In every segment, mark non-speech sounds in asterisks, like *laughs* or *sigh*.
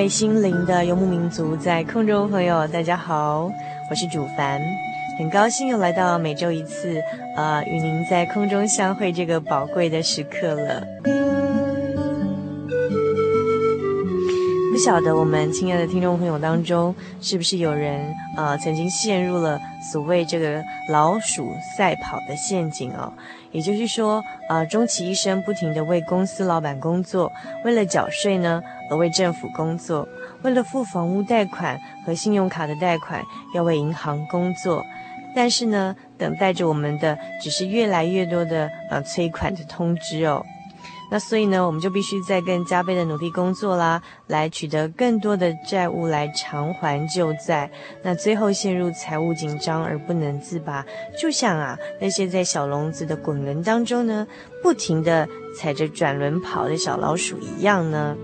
位心灵的游牧民族，在空中朋友，大家好，我是主凡，很高兴又来到每周一次，呃，与您在空中相会这个宝贵的时刻了。不晓得我们亲爱的听众朋友当中，是不是有人呃曾经陷入了所谓这个老鼠赛跑的陷阱哦？也就是说，呃，终其一生不停地为公司老板工作，为了缴税呢，而为政府工作，为了付房屋贷款和信用卡的贷款，要为银行工作，但是呢，等待着我们的只是越来越多的呃催款的通知哦。那所以呢，我们就必须再更加倍的努力工作啦，来取得更多的债务来偿还旧债。那最后陷入财务紧张而不能自拔，就像啊那些在小笼子的滚轮当中呢，不停地踩着转轮跑的小老鼠一样呢。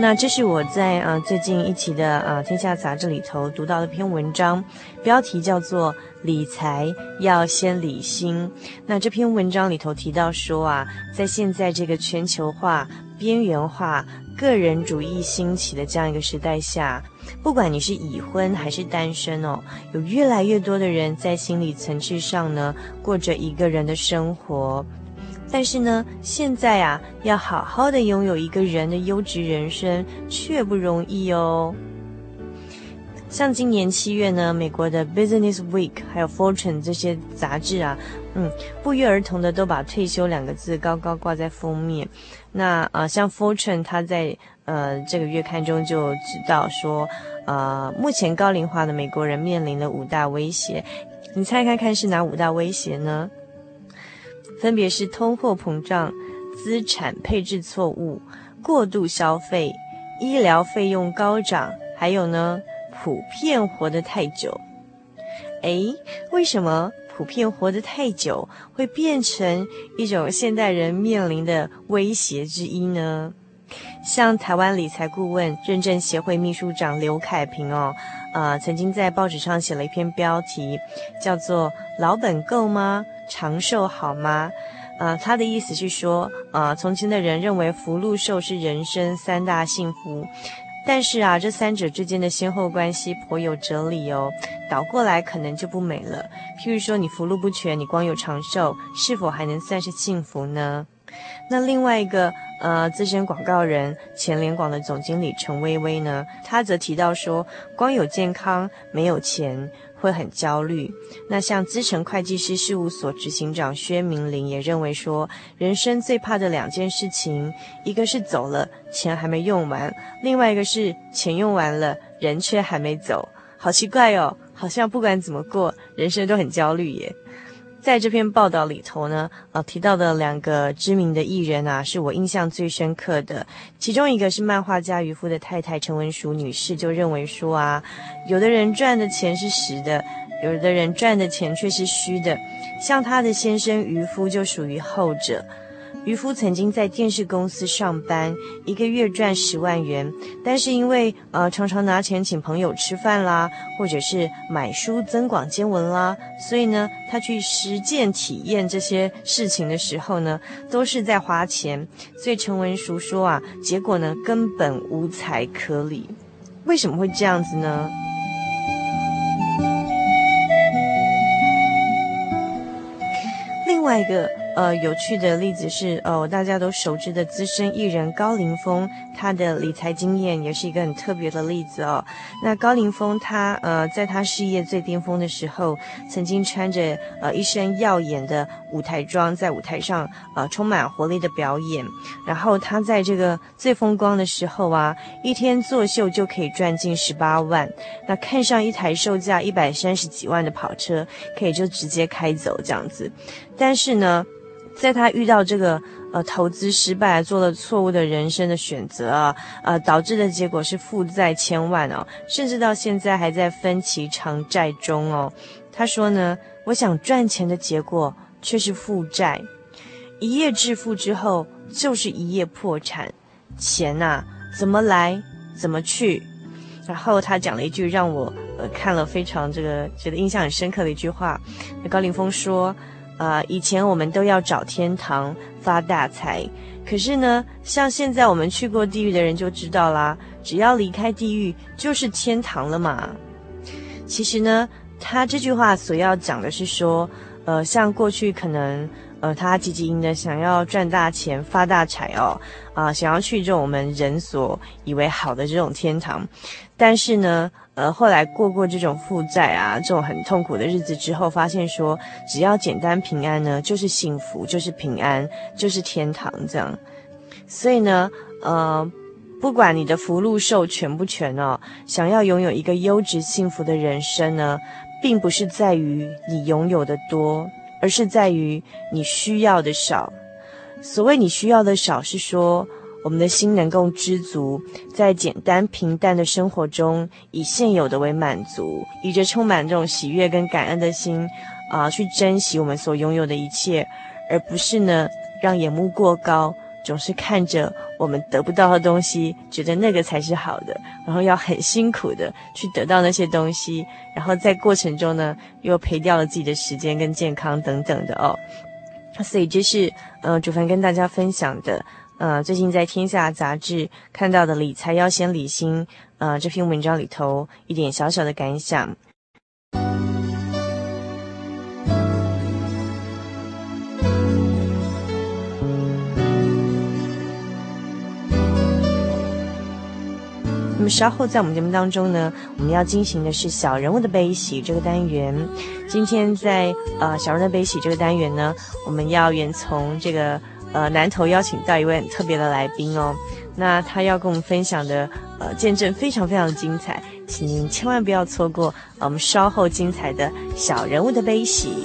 那这是我在啊最近一期的啊《天下杂志》里头读到的一篇文章，标题叫做“理财要先理心”。那这篇文章里头提到说啊，在现在这个全球化、边缘化、个人主义兴起的这样一个时代下，不管你是已婚还是单身哦，有越来越多的人在心理层次上呢，过着一个人的生活。但是呢，现在啊，要好好的拥有一个人的优质人生却不容易哦。像今年七月呢，美国的 Business Week 还有 Fortune 这些杂志啊，嗯，不约而同的都把退休两个字高高挂在封面。那啊、像 Fortune 它在呃这个月刊中就知道说，呃，目前高龄化的美国人面临的五大威胁，你猜看看是哪五大威胁呢？分别是通货膨胀、资产配置错误、过度消费、医疗费用高涨，还有呢，普遍活得太久。诶，为什么普遍活得太久会变成一种现代人面临的威胁之一呢？像台湾理财顾问认证协会秘书长刘凯平哦，呃，曾经在报纸上写了一篇标题，叫做“老本够吗？”长寿好吗？呃，他的意思是说，呃，从前的人认为福禄寿是人生三大幸福，但是啊，这三者之间的先后关系颇有哲理哦。倒过来可能就不美了。譬如说，你福禄不全，你光有长寿，是否还能算是幸福呢？那另外一个，呃，资深广告人前联广的总经理陈薇薇呢，她则提到说，光有健康没有钱。会很焦虑。那像资诚会计师事务所执行长薛明玲也认为说，人生最怕的两件事情，一个是走了，钱还没用完；另外一个是钱用完了，人却还没走。好奇怪哦，好像不管怎么过，人生都很焦虑耶。在这篇报道里头呢，呃，提到的两个知名的艺人啊，是我印象最深刻的。其中一个是漫画家渔夫的太太陈文淑女士，就认为说啊，有的人赚的钱是实的，有的人赚的钱却是虚的，像他的先生渔夫就属于后者。渔夫曾经在电视公司上班，一个月赚十万元，但是因为呃常常拿钱请朋友吃饭啦，或者是买书增广见闻啦，所以呢，他去实践体验这些事情的时候呢，都是在花钱。所以陈文淑说啊，结果呢根本无财可理。为什么会这样子呢？另外一个。呃，有趣的例子是，呃，大家都熟知的资深艺人高凌风，他的理财经验也是一个很特别的例子哦。那高凌风他，呃，在他事业最巅峰的时候，曾经穿着呃一身耀眼的舞台装，在舞台上呃充满活力的表演。然后他在这个最风光的时候啊，一天作秀就可以赚进十八万。那看上一台售价一百三十几万的跑车，可以就直接开走这样子。但是呢，在他遇到这个呃投资失败，做了错误的人生的选择啊，呃导致的结果是负债千万哦，甚至到现在还在分期偿债中哦。他说呢，我想赚钱的结果却是负债，一夜致富之后就是一夜破产，钱呐怎么来怎么去。然后他讲了一句让我呃看了非常这个觉得印象很深刻的一句话，高凌风说。啊、以前我们都要找天堂发大财，可是呢，像现在我们去过地狱的人就知道啦，只要离开地狱就是天堂了嘛。其实呢，他这句话所要讲的是说，呃，像过去可能，呃，他积极的想要赚大钱发大财哦，啊、想要去这种我们人所以为好的这种天堂，但是呢。呃，后来过过这种负债啊，这种很痛苦的日子之后，发现说，只要简单平安呢，就是幸福，就是平安，就是天堂这样。所以呢，呃，不管你的福禄寿全不全哦，想要拥有一个优质幸福的人生呢，并不是在于你拥有的多，而是在于你需要的少。所谓你需要的少，是说。我们的心能够知足，在简单平淡的生活中，以现有的为满足，以着充满这种喜悦跟感恩的心，啊、去珍惜我们所拥有的一切，而不是呢，让眼目过高，总是看着我们得不到的东西，觉得那个才是好的，然后要很辛苦的去得到那些东西，然后在过程中呢，又赔掉了自己的时间跟健康等等的哦。所以这是，呃，主凡跟大家分享的。呃，最近在《天下》杂志看到的理财要先理心，呃，这篇文章里头一点小小的感想。那么稍后在我们节目当中呢，我们要进行的是小人物的悲喜这个单元。今天在呃小人物的悲喜这个单元呢，我们要远从这个。呃，南投邀请到一位很特别的来宾哦，那他要跟我们分享的呃见证非常非常精彩，请您千万不要错过，我们稍后精彩的小人物的悲喜。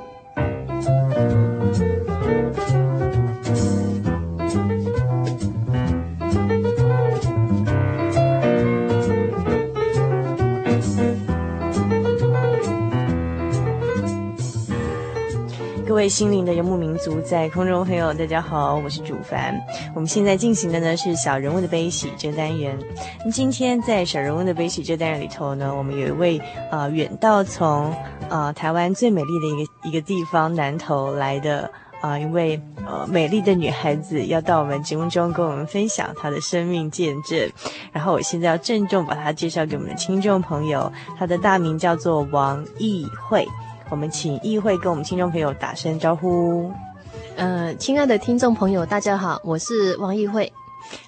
位心灵的游牧民族，在空中朋友，大家好，我是主凡。我们现在进行的呢是小人物的悲喜这单元。那今天在小人物的悲喜这单元里头呢，我们有一位呃远道从呃台湾最美丽的一个一个地方南投来的啊、一位呃美丽的女孩子，要到我们节目中跟我们分享她的生命见证。然后我现在要郑重把她介绍给我们的听众朋友，她的大名叫做王懿慧。我们请议会跟我们听众朋友打声招呼。呃，亲爱的听众朋友，大家好，我是王懿慧。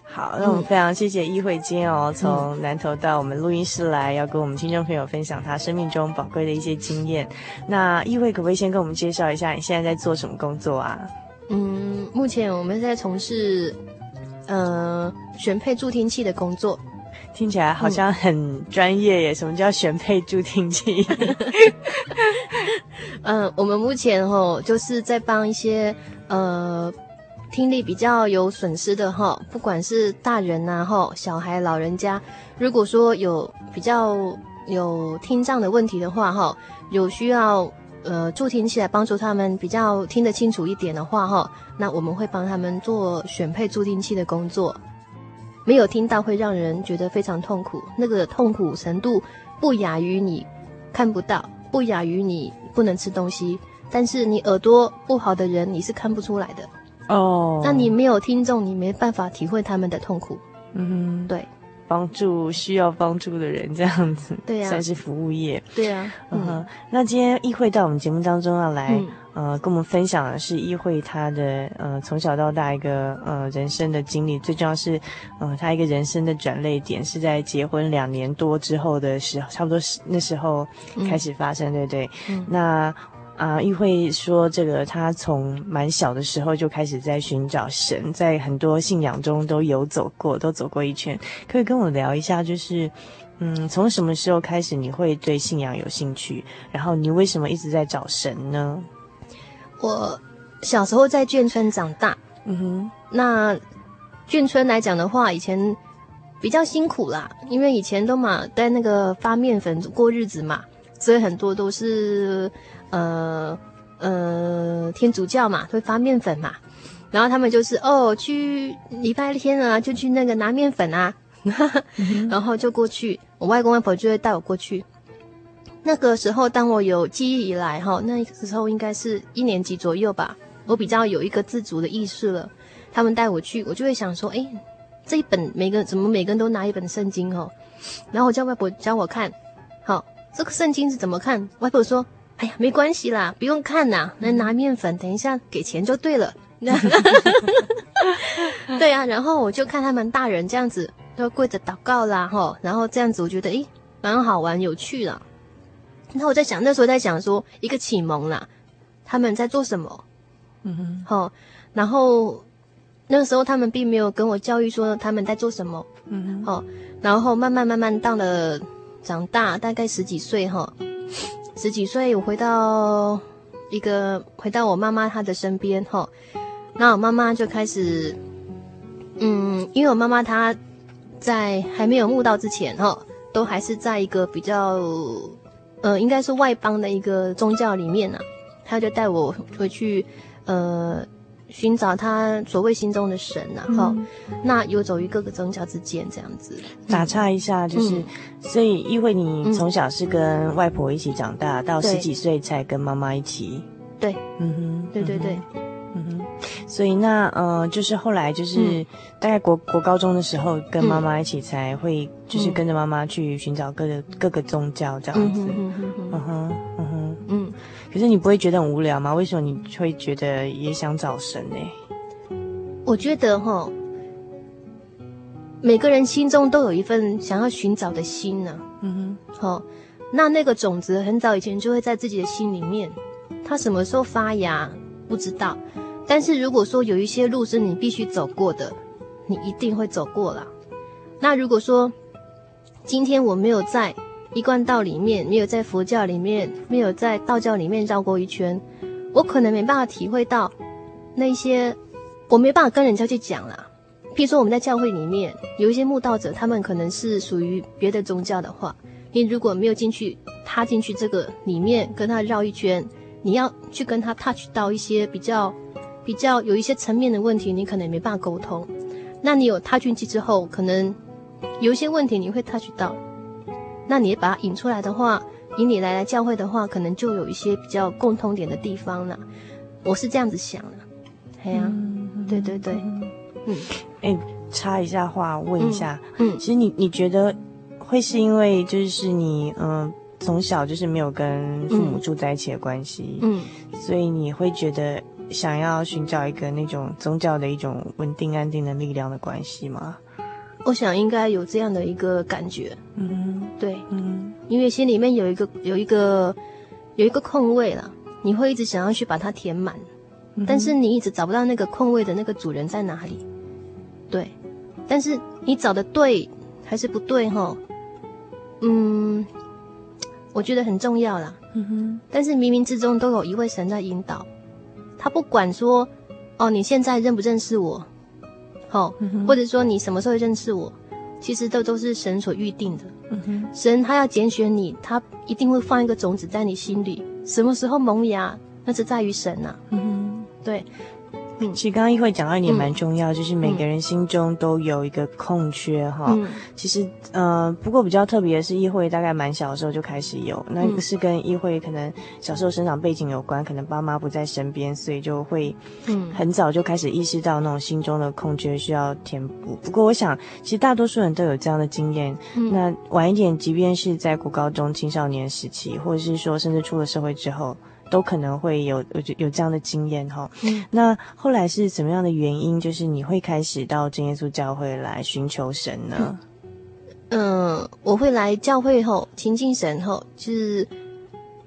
好，那我们非常谢谢议会今天哦，从南投到我们录音室来，要跟我们听众朋友分享他生命中宝贵的一些经验。那议会可不可以先跟我们介绍一下你现在在做什么工作啊？嗯，目前我们在从事呃选配助听器的工作。听起来好像很专业耶！嗯、什么叫选配助听器？*laughs* 嗯、呃，我们目前哈就是在帮一些呃听力比较有损失的哈，不管是大人呐哈、小孩、老人家，如果说有比较有听障的问题的话哈，有需要呃助听器来帮助他们比较听得清楚一点的话哈，那我们会帮他们做选配助听器的工作。没有听到会让人觉得非常痛苦，那个痛苦程度不亚于你看不到，不亚于你不能吃东西。但是你耳朵不好的人，你是看不出来的哦。那你没有听众，你没办法体会他们的痛苦。嗯哼，对。帮助需要帮助的人，这样子，对呀、啊，算是服务业，对呀、啊，嗯哼。那今天懿慧到我们节目当中要来，嗯、呃，跟我们分享的是懿慧她的呃从小到大一个呃人生的经历，最重要是，呃，她一个人生的转捩点是在结婚两年多之后的时候，差不多是那时候开始发生，嗯、对不对？嗯，那。啊，玉慧说，这个他从蛮小的时候就开始在寻找神，在很多信仰中都有走过，都走过一圈。可以跟我聊一下，就是，嗯，从什么时候开始你会对信仰有兴趣？然后你为什么一直在找神呢？我小时候在眷村长大，嗯哼，那眷村来讲的话，以前比较辛苦啦，因为以前都嘛在那个发面粉过日子嘛，所以很多都是。呃呃，天主教嘛，会发面粉嘛，然后他们就是哦，去礼拜天啊，就去那个拿面粉啊，嗯、*laughs* 然后就过去，我外公外婆就会带我过去。那个时候，当我有记忆以来，哈，那个时候应该是一年级左右吧，我比较有一个自主的意识了。他们带我去，我就会想说，哎，这一本每个怎么每个人都拿一本圣经哦，然后我叫外婆教我看，好，这个圣经是怎么看？外婆说。哎呀，没关系啦，不用看呐，来拿面粉，等一下给钱就对了。*laughs* 对啊，然后我就看他们大人这样子都跪着祷告啦，吼，然后这样子我觉得诶，蛮好玩有趣啦。然后我在想，那时候在想说一个启蒙啦，他们在做什么？嗯哼，好，然后那个时候他们并没有跟我教育说他们在做什么。嗯哼，好，然后慢慢慢慢到了长大，大概十几岁哈。十几岁，我回到一个回到我妈妈她的身边哈，那我妈妈就开始，嗯，因为我妈妈她在还没有悟道之前哈，都还是在一个比较，呃，应该是外邦的一个宗教里面呢，她就带我回去，呃。寻找他所谓心中的神呐、啊，哈、嗯，那游走于各个宗教之间这样子。打岔一下，就是，嗯、所以因为你从小是跟外婆一起长大，嗯、到十几岁才跟妈妈一起。对，嗯哼，对对对，嗯哼。所以那呃，就是后来就是大概国国高中的时候，跟妈妈一起才会，就是跟着妈妈去寻找各个各个宗教这样子。嗯哼。嗯哼嗯可是你不会觉得很无聊吗？为什么你会觉得也想找神呢？我觉得哈，每个人心中都有一份想要寻找的心呢、啊。嗯哼，好、哦，那那个种子很早以前就会在自己的心里面，它什么时候发芽不知道。但是如果说有一些路是你必须走过的，你一定会走过了。那如果说今天我没有在一贯道里面，没有在佛教里面，没有在道教里面绕过一圈，我可能没办法体会到那些，我没办法跟人家去讲啦。譬如说我们在教会里面有一些慕道者，他们可能是属于别的宗教的话，你如果没有进去，踏进去这个里面跟他绕一圈，你要去跟他 touch 到一些比较。比较有一些层面的问题，你可能没办法沟通。那你有踏进去之后，可能有一些问题你会 touch 到。那你把它引出来的话，引你来来教会的话，可能就有一些比较共通点的地方了。我是这样子想的。哎呀、啊，嗯、对对对，嗯，哎、欸，插一下话，问一下，嗯，嗯其实你你觉得会是因为就是你嗯、呃、从小就是没有跟父母住在一起的关系，嗯，所以你会觉得。想要寻找一个那种宗教的一种稳定安定的力量的关系吗？我想应该有这样的一个感觉。嗯，对，嗯，因为心里面有一个有一个有一个空位了，你会一直想要去把它填满，嗯、但是你一直找不到那个空位的那个主人在哪里。对，但是你找的对还是不对哈？嗯，我觉得很重要啦。嗯哼，但是冥冥之中都有一位神在引导。他不管说，哦，你现在认不认识我，好、哦，嗯、或者说你什么时候认识我，其实这都是神所预定的。嗯、神他要拣选你，他一定会放一个种子在你心里，什么时候萌芽，那是在于神呐、啊。嗯哼，对。其实刚刚一会讲到一点蛮重要，嗯、就是每个人心中都有一个空缺哈。嗯、其实呃，不过比较特别的是，一会大概蛮小的时候就开始有，那个是跟一会可能小时候生长背景有关，可能爸妈不在身边，所以就会嗯很早就开始意识到那种心中的空缺需要填补。不过我想，其实大多数人都有这样的经验。嗯、那晚一点，即便是在国高中青少年时期，或者是说甚至出了社会之后。都可能会有有有这样的经验哈，嗯，那后来是什么样的原因？就是你会开始到真耶稣教会来寻求神呢？嗯，呃、我会来教会后亲近神后，就是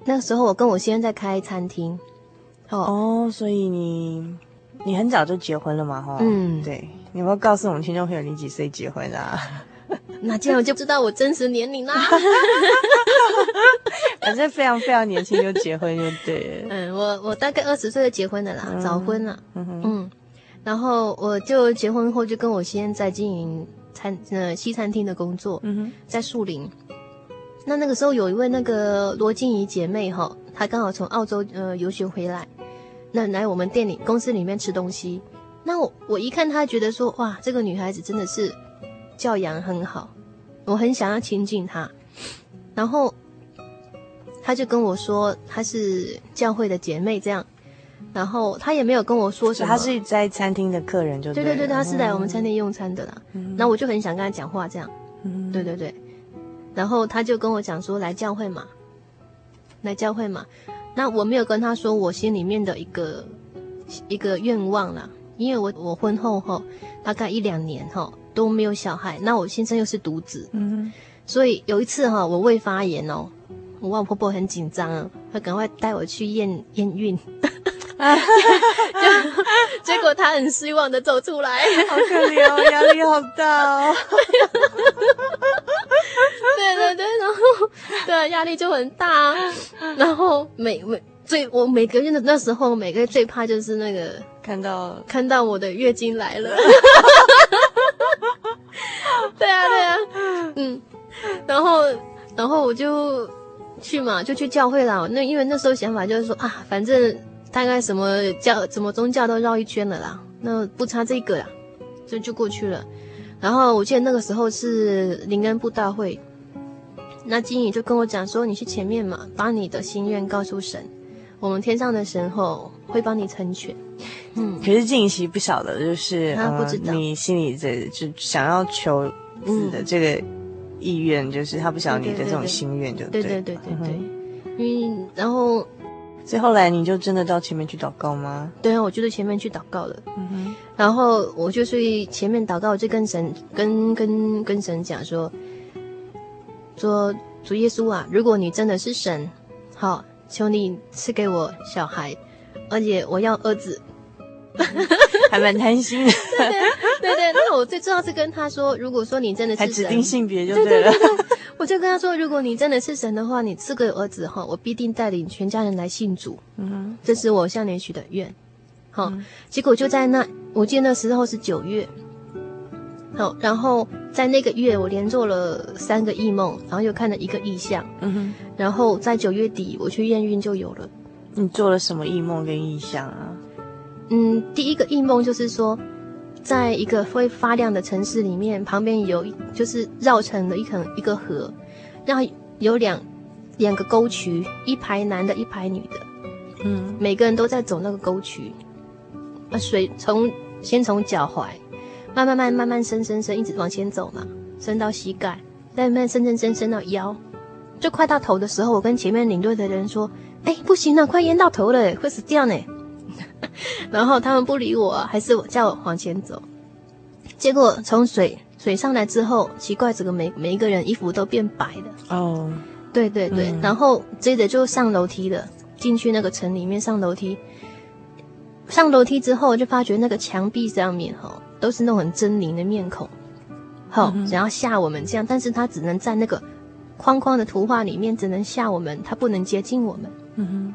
那个时候我跟我先生在开餐厅，哦，哦，所以你你很早就结婚了嘛？哈，嗯，对，你有没有告诉我们听众朋友你几岁结婚啊？那这样我就知道我真实年龄啦。*laughs* 反正非常非常年轻就结婚就对了。嗯，我我大概二十岁就结婚了啦，嗯、早婚了。嗯哼嗯，然后我就结婚后就跟我先在经营餐呃西餐厅的工作。嗯哼，在树林。那那个时候有一位那个罗静怡姐妹哈，她刚好从澳洲呃游学回来，那来我们店里公司里面吃东西。那我我一看她，觉得说哇，这个女孩子真的是。教养很好，我很想要亲近他，然后他就跟我说他是教会的姐妹这样，然后他也没有跟我说什么。他是在餐厅的客人就对，对对对，他是来我们餐厅用餐的啦。嗯，那我就很想跟他讲话这样，嗯，对对对，然后他就跟我讲说来教会嘛，来教会嘛。那我没有跟他说我心里面的一个一个愿望啦，因为我我婚后后大概一两年哈。都没有小孩，那我先生又是独子，嗯哼，所以有一次哈，我胃发炎哦，我外婆婆很紧张啊，她赶快带我去验验孕，*laughs* 结果她很失望的走出来，好可怜哦，压力好大哦，*laughs* 对对对，然后对压力就很大，然后每每最我每个月的那时候，每个月最怕就是那个看到看到我的月经来了。*laughs* *laughs* 对啊，对啊，嗯，然后，然后我就去嘛，就去教会啦。那因为那时候想法就是说啊，反正大概什么教、什么宗教都绕一圈了啦，那不差这个啦，就就过去了。然后我记得那个时候是灵恩布道会，那经理就跟我讲说，你去前面嘛，把你的心愿告诉神，我们天上的神后会帮你成全。嗯，可是静琪不晓得，就是他不知道、呃、你心里这就想要求子的这个意愿，就是他不晓得你的这种心愿，就对对对对对。因为然后所以后来你就真的到前面去祷告吗？对啊，我就在前面去祷告了。嗯哼，然后我就去前面祷告，我就跟神跟跟跟神讲说，说主耶稣啊，如果你真的是神，好，求你赐给我小孩，而且我要儿子。*laughs* 还蛮贪心的，对对对对。那我最重要是跟他说，如果说你真的是指定性别就对了。对对对对，*laughs* 我就跟他说，如果你真的是神的话，你赐给儿子哈，我必定带领全家人来信主。嗯哼，这是我向你许的愿。好，嗯、结果就在那，我记得那时候是九月。好，然后在那个月，我连做了三个异梦，然后又看了一个异象。嗯哼，然后在九月底，我去验孕就有了。你做了什么异梦跟异象啊？嗯，第一个异梦就是说，在一个会发亮的城市里面，旁边有就是绕成了一层一个河，然后有两两个沟渠，一排男的，一排女的，嗯，每个人都在走那个沟渠，啊，水从先从脚踝，慢慢慢慢慢伸伸伸，一直往前走嘛，伸到膝盖，再慢慢伸伸伸伸到腰，就快到头的时候，我跟前面领队的人说，哎，不行了，快淹到头了，会死掉呢。然后他们不理我，还是我叫我往前走。结果从水水上来之后，奇怪，整个每每一个人衣服都变白了。哦，对对对。然后接着就上楼梯了，进去那个城里面上楼梯。上楼梯之后，就发觉那个墙壁上面哈，都是那种很狰狞的面孔，好，想要吓我们这样。但是他只能在那个框框的图画里面，只能吓我们，他不能接近我们。嗯哼。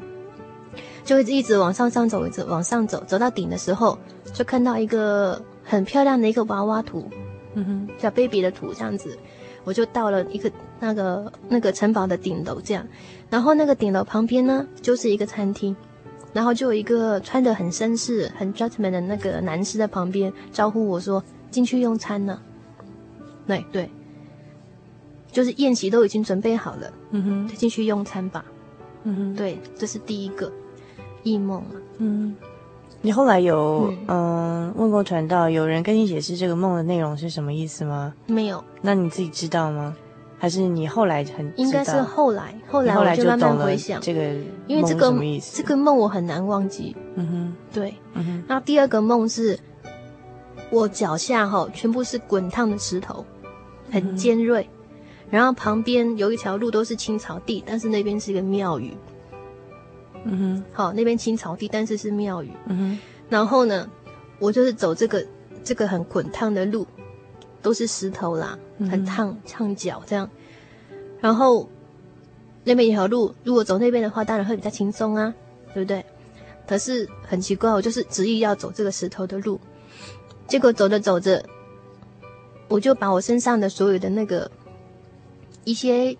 就一直一直往上上走，一直往上走，走到顶的时候，就看到一个很漂亮的一个娃娃图，嗯哼，小 baby 的图这样子，我就到了一个那个那个城堡的顶楼这样，然后那个顶楼旁边呢，就是一个餐厅，然后就有一个穿得很绅士、很 gentleman 的那个男士在旁边招呼我说：“进去用餐呢。”对对，就是宴席都已经准备好了，嗯哼，就进去用餐吧，嗯哼，对，这是第一个。异梦啊，嗯，你后来有嗯、呃、问过传道，有人跟你解释这个梦的内容是什么意思吗？没有。那你自己知道吗？还是你后来很应该是后来，后来我就慢慢回想这个因为这个这个梦我很难忘记。嗯哼，对，嗯哼。那第二个梦是，我脚下哈全部是滚烫的石头，很尖锐，嗯、然后旁边有一条路都是青草地，但是那边是一个庙宇。嗯哼，好，那边青草地，但是是庙宇。嗯哼，然后呢，我就是走这个这个很滚烫的路，都是石头啦，很烫烫脚这样。然后那边一条路，如果走那边的话，当然会比较轻松啊，对不对？可是很奇怪，我就是执意要走这个石头的路，结果走着走着，我就把我身上的所有的那个一些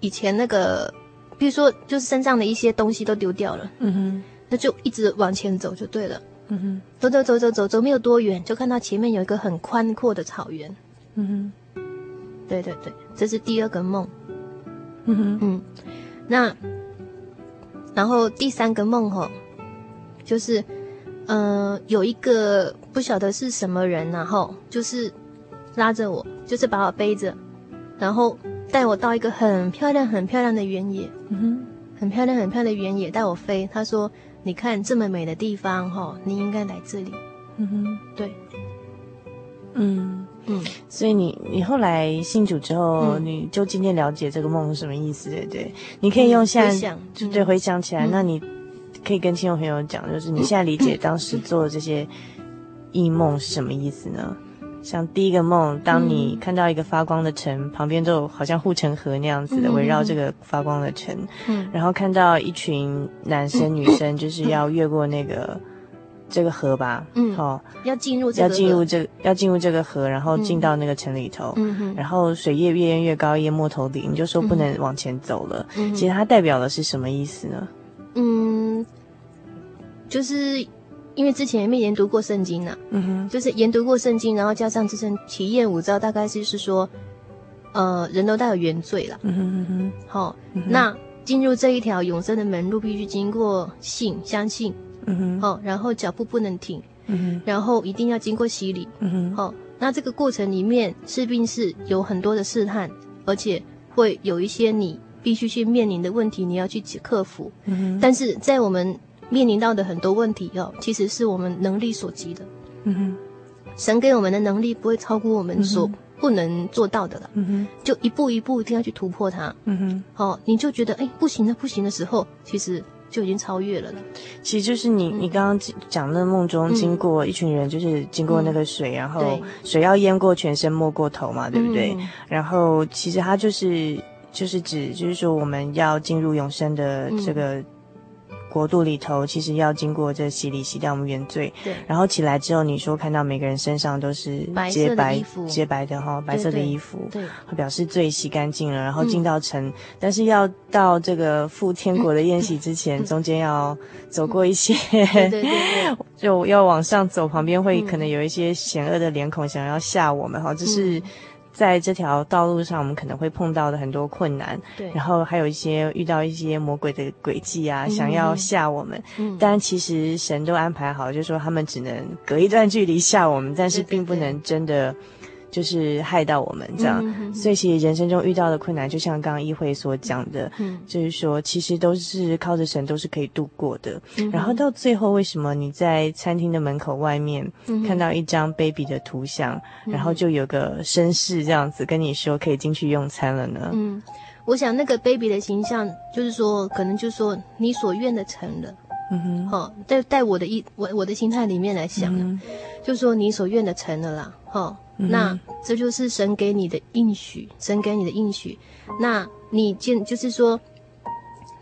以前那个。比如说，就是身上的一些东西都丢掉了，嗯哼，那就一直往前走就对了，嗯哼，走走走走走走，没有多远，就看到前面有一个很宽阔的草原，嗯哼，对对对，这是第二个梦，嗯哼嗯，那然后第三个梦吼，就是，呃，有一个不晓得是什么人，然后就是拉着我，就是把我背着，然后。带我到一个很漂亮、很漂亮的原野，嗯哼，很漂亮、很漂亮的原野，带我飞。他说：“你看这么美的地方，吼，你应该来这里。”嗯哼，对，嗯嗯。所以你你后来信主之后，嗯、你就渐渐了解这个梦是什么意思，对不对？你可以用现在、嗯、想就对回想起来，嗯、那你可以跟听众朋友讲，就是你现在理解当时做的这些异梦是什么意思呢？像第一个梦，当你看到一个发光的城，嗯、旁边就好像护城河那样子的围绕这个发光的城，嗯，然后看到一群男生 *coughs* 女生就是要越过那个、嗯、这个河吧，嗯，好、哦，要进入这个要进入这个要进入这个河，然后进到那个城里头，嗯哼，然后水越越淹越高，淹没头顶，你就说不能往前走了。嗯、其实它代表的是什么意思呢？嗯，就是。因为之前也没研读过圣经呢、啊，嗯哼，就是研读过圣经，然后加上这身体验五招，大概就是说，呃，人都带有原罪了，嗯哼嗯哼，好，嗯、那进入这一条永生的门路，必须经过信，相信，嗯哼，好，然后脚步不能停，嗯哼，然后一定要经过洗礼，嗯哼，好，那这个过程里面势必是有很多的试探，而且会有一些你必须去面临的问题，你要去克服。嗯哼，但是在我们面临到的很多问题哦，其实是我们能力所及的。嗯哼，神给我们的能力不会超过我们所不能做到的了。嗯哼，就一步一步一定要去突破它。嗯哼，哦，你就觉得哎不行了不行的时候，其实就已经超越了了。其实就是你你刚刚讲那梦中经过一群人，就是经过那个水，嗯、然后水要淹过全身没过头嘛，对不对？嗯、然后其实它就是就是指就是说我们要进入永生的这个。嗯国度里头其实要经过这洗礼，洗掉我们原罪。对。然后起来之后，你说看到每个人身上都是洁白洁白的哈，白色的衣服，对，会表示罪洗干净了，然后进到城。嗯、但是要到这个赴天国的宴席之前，嗯、*laughs* 中间要走过一些，对对对，对，*laughs* 就要往上走，旁边会可能有一些险恶的脸孔想要吓我们哈，这是。在这条道路上，我们可能会碰到的很多困难，对，然后还有一些遇到一些魔鬼的诡计啊，嗯、想要吓我们。嗯，但其实神都安排好，就是说他们只能隔一段距离吓我们，但是并不能真的。就是害到我们这样，所以其实人生中遇到的困难，就像刚刚议会所讲的，嗯，就是说其实都是靠着神，都是可以度过的。嗯、然后到最后，为什么你在餐厅的门口外面看到一张 baby 的图像，嗯、然后就有个绅士这样子跟你说可以进去用餐了呢？嗯，我想那个 baby 的形象，就是说可能就是说你所愿的成了。嗯哼，好、哦，在在我的意我我的心态里面来想，嗯、就是说你所愿的成了啦，哈、哦。那这就是神给你的应许，神给你的应许。那你见就是说，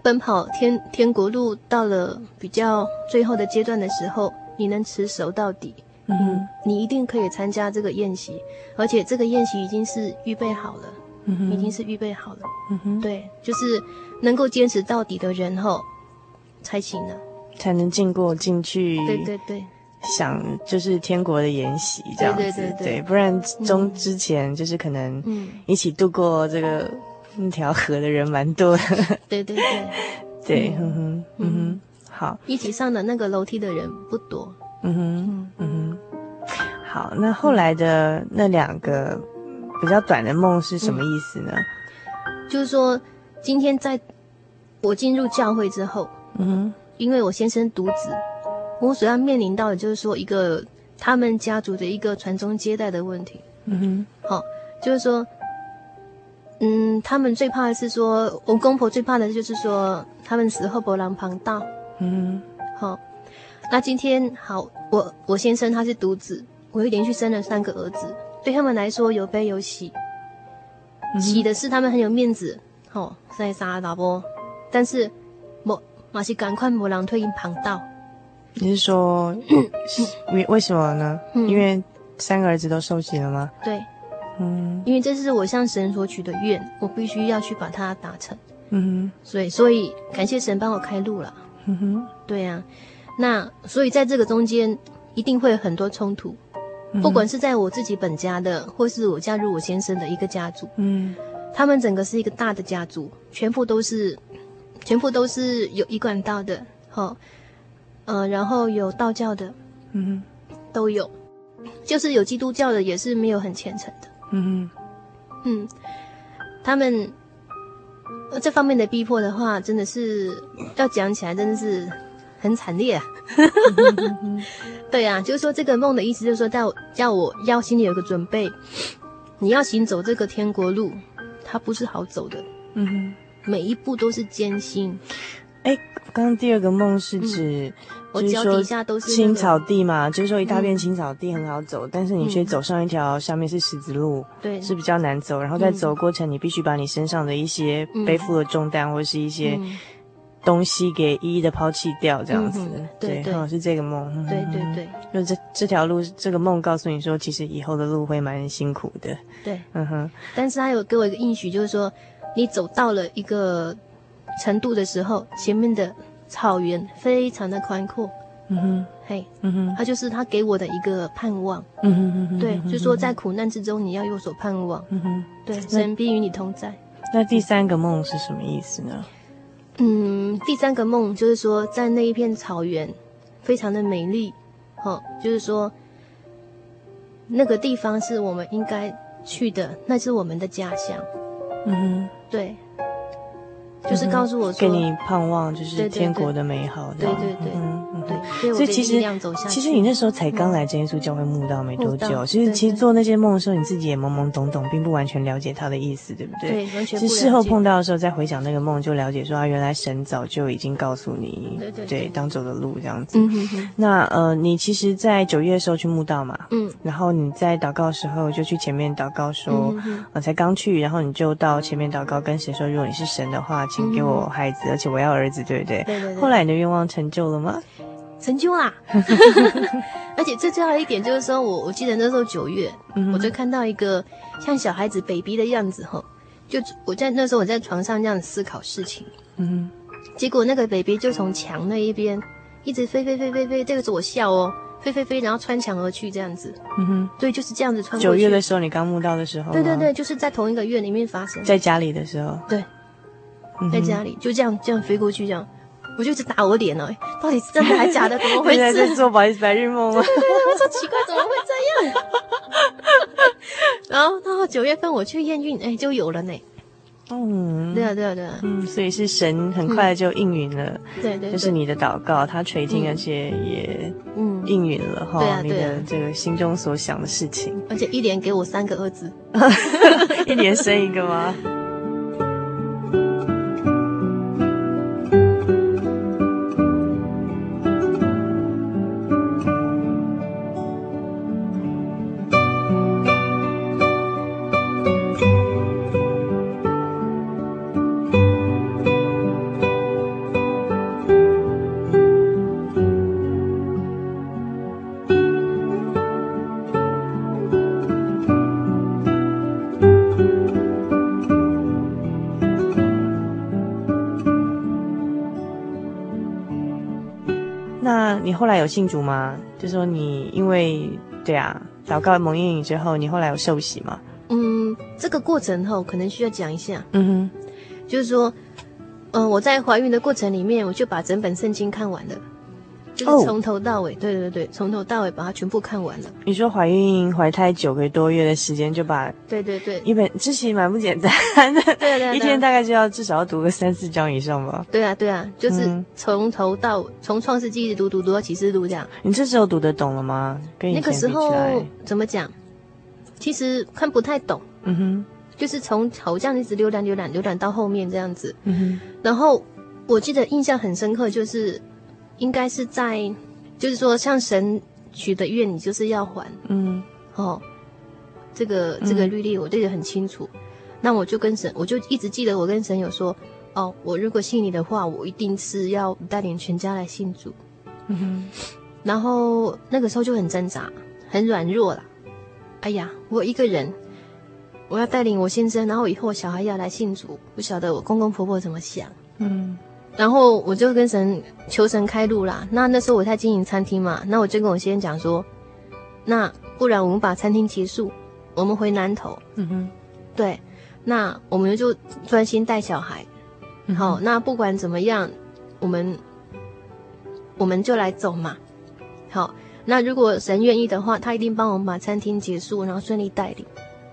奔跑天天国路到了比较最后的阶段的时候，你能持守到底，嗯，嗯，你一定可以参加这个宴席，而且这个宴席已经是预备好了，嗯哼，已经是预备好了，嗯哼，对，就是能够坚持到底的人后才行呢，才能进过进去，对对对。想就是天国的筵席这样子，对，对，对，对，对，不然中之前就是可能一起度过这个那条河的人蛮多的，对 *laughs* 对对，对，*laughs* 嗯。哼，嗯。哼，好，一起上的那个楼梯的人不多，嗯哼，嗯哼，好，那后来的那两个比较短的梦是什么意思呢？就是说，今天在我进入教会之后，嗯哼，因为我先生独子。我所要面临到的就是说，一个他们家族的一个传宗接代的问题。嗯哼，好，就是说，嗯，他们最怕的是说，我公婆最怕的就是说，他们死后不让旁道。嗯哼，好，那今天好，我我先生他是独子，我又连续生了三个儿子，对他们来说有悲有喜。喜的是他们很有面子，好，在杀老婆，但是我马是赶快不让退隐旁道。你是说，*coughs* 为为什么呢？嗯、因为三个儿子都受洗了吗？对，嗯，因为这是我向神所许的愿，我必须要去把它达成。嗯哼，所以所以感谢神帮我开路了。嗯哼，对呀、啊，那所以在这个中间一定会有很多冲突，嗯、不管是在我自己本家的，或是我加入我先生的一个家族，嗯，他们整个是一个大的家族，全部都是，全部都是有一贯道的，齁。嗯、呃，然后有道教的，嗯哼，都有，就是有基督教的，也是没有很虔诚的，嗯哼，嗯，他们这方面的逼迫的话，真的是要讲起来，真的是很惨烈啊。*laughs* 对啊，就是说这个梦的意思，就是说叫叫我要心里有个准备，你要行走这个天国路，它不是好走的，嗯哼，每一步都是艰辛。哎，刚刚第二个梦是指，就是说青草地嘛，就是说一大片青草地很好走，但是你却走上一条下面是石子路，对，是比较难走。然后在走过程，你必须把你身上的一些背负的重担或者是一些东西给一一的抛弃掉，这样子。对，好像是这个梦。对对对，就这这条路，这个梦告诉你说，其实以后的路会蛮辛苦的。对，嗯哼。但是他有给我一个应许，就是说你走到了一个。程度的时候，前面的草原非常的宽阔，嗯哼，嘿，嗯哼，他就是他给我的一个盼望，嗯哼嗯哼，对，就是说在苦难之中你要有所盼望，嗯哼，对，神必与你同在。那第三个梦是什么意思呢？嗯，第三个梦就是说在那一片草原非常的美丽，哦，就是说那个地方是我们应该去的，那是我们的家乡，嗯哼，对。就是告诉我说，给你盼望，就是天国的美好。对对对，对。所以其实，其实你那时候才刚来真耶稣教会墓道没多久，其实其实做那些梦的时候，你自己也懵懵懂懂，并不完全了解他的意思，对不对？对，完全不了解。是事后碰到的时候再回想那个梦，就了解说啊，原来神早就已经告诉你，对对对，当走的路这样子。那呃，你其实，在九月的时候去墓道嘛，嗯，然后你在祷告的时候就去前面祷告说，呃，才刚去，然后你就到前面祷告，跟神说，如果你是神的话，请给我孩子，而且我要儿子，对不对？对对对。后来你的愿望成就了吗？成就啦！*laughs* 而且最重要的一点就是说，我我记得那时候九月，我就看到一个像小孩子 baby 的样子哈，就我在那时候我在床上这样思考事情，嗯，结果那个 baby 就从墙那一边一直飞飞飞飞飞，这个是我笑哦，飞飞飞，然后穿墙而去这样子，嗯哼，对，就是这样子穿过。九月的时候，你刚梦到的时候，对对对，就是在同一个月里面发生，在家里的时候，对，在家里就这样这样飞过去这样。我就一直打我脸了，到底是真的还是假的？怎么回事？*laughs* 在做白白日梦吗？对对对，我说奇怪，怎么会这样？*laughs* 然后到九月份我去验孕，哎，就有了呢。嗯，对啊，对啊，对啊。嗯，所以是神很快就应允了。对对，就是你的祷告，他垂听，而且也嗯应允了哈。对啊，啊，你的这个心中所想的事情，而且一连给我三个儿子，*laughs* 一连生一个吗？后来有信主吗？就说你因为对啊，祷告蒙应允之后，你后来有受洗吗？嗯，这个过程后可能需要讲一下。嗯哼，就是说，嗯、呃，我在怀孕的过程里面，我就把整本圣经看完了。就是从头到尾，oh. 对对对，从头到尾把它全部看完了。你说怀孕怀胎九个多月的时间就把，对对对，一本这其实蛮不简单的，*laughs* 对，对对，*laughs* 一天大概就要至少要读个三四章以上吧。对啊对啊，就是从头到、嗯、从创世纪一直读读读到启示录这样。你这时候读得懂了吗？跟那个时候怎么讲？其实看不太懂。嗯哼，就是从头这样一直浏览浏览浏览到后面这样子。嗯哼，然后我记得印象很深刻就是。应该是在，就是说，像神许的愿，你就是要还，嗯，哦，这个这个律例我记得很清楚，嗯、那我就跟神，我就一直记得我跟神有说，哦，我如果信你的话，我一定是要带领全家来信主，嗯哼，然后那个时候就很挣扎，很软弱了，哎呀，我一个人，我要带领我先生，然后以后小孩要来信主，不晓得我公公婆婆怎么想，嗯。然后我就跟神求神开路啦。那那时候我在经营餐厅嘛，那我就跟我先生讲说，那不然我们把餐厅结束，我们回南投。嗯哼，对，那我们就专心带小孩。好，那不管怎么样，我们我们就来走嘛。好，那如果神愿意的话，他一定帮我们把餐厅结束，然后顺利带领。